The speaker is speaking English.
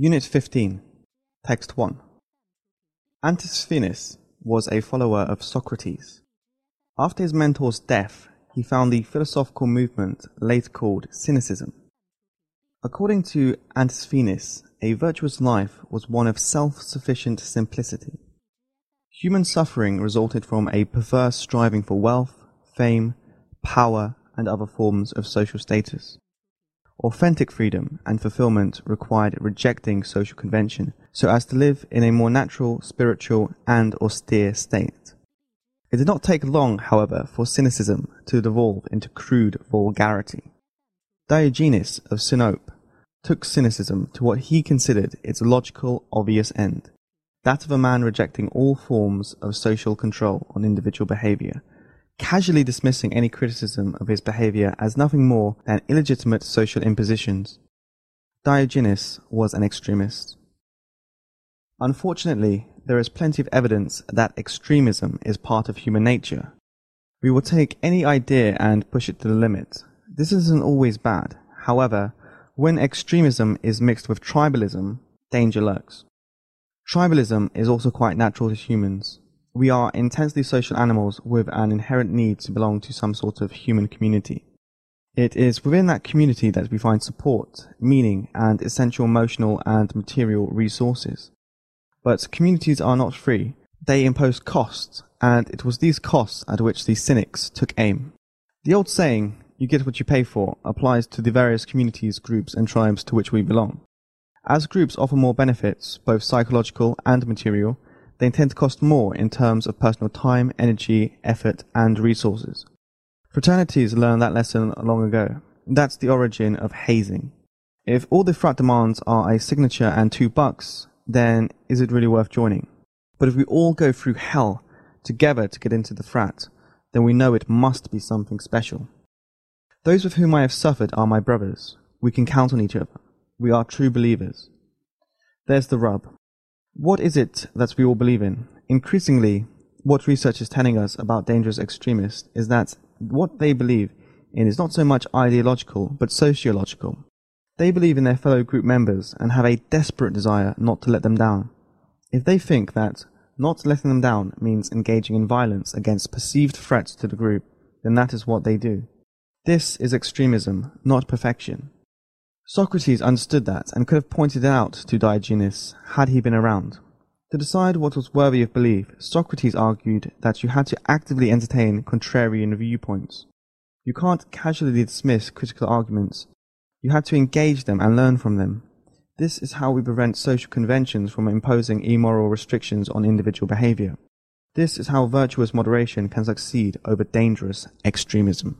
Unit 15, Text 1. Antisthenes was a follower of Socrates. After his mentor's death, he found the philosophical movement later called Cynicism. According to Antisthenes, a virtuous life was one of self-sufficient simplicity. Human suffering resulted from a perverse striving for wealth, fame, power, and other forms of social status. Authentic freedom and fulfillment required rejecting social convention so as to live in a more natural, spiritual, and austere state. It did not take long, however, for cynicism to devolve into crude vulgarity. Diogenes of Sinope took cynicism to what he considered its logical, obvious end, that of a man rejecting all forms of social control on individual behavior casually dismissing any criticism of his behavior as nothing more than illegitimate social impositions. Diogenes was an extremist. Unfortunately, there is plenty of evidence that extremism is part of human nature. We will take any idea and push it to the limit. This isn't always bad. However, when extremism is mixed with tribalism, danger lurks. Tribalism is also quite natural to humans. We are intensely social animals with an inherent need to belong to some sort of human community. It is within that community that we find support, meaning, and essential emotional and material resources. But communities are not free. They impose costs, and it was these costs at which the cynics took aim. The old saying, you get what you pay for, applies to the various communities, groups, and tribes to which we belong. As groups offer more benefits, both psychological and material, they tend to cost more in terms of personal time, energy, effort, and resources. Fraternities learned that lesson long ago. That's the origin of hazing. If all the frat demands are a signature and two bucks, then is it really worth joining? But if we all go through hell together to get into the frat, then we know it must be something special. Those with whom I have suffered are my brothers. We can count on each other. We are true believers. There's the rub. What is it that we all believe in? Increasingly, what research is telling us about dangerous extremists is that what they believe in is not so much ideological, but sociological. They believe in their fellow group members and have a desperate desire not to let them down. If they think that not letting them down means engaging in violence against perceived threats to the group, then that is what they do. This is extremism, not perfection. Socrates understood that and could have pointed it out to Diogenes had he been around. To decide what was worthy of belief, Socrates argued that you had to actively entertain contrarian viewpoints. You can't casually dismiss critical arguments. You had to engage them and learn from them. This is how we prevent social conventions from imposing immoral restrictions on individual behavior. This is how virtuous moderation can succeed over dangerous extremism.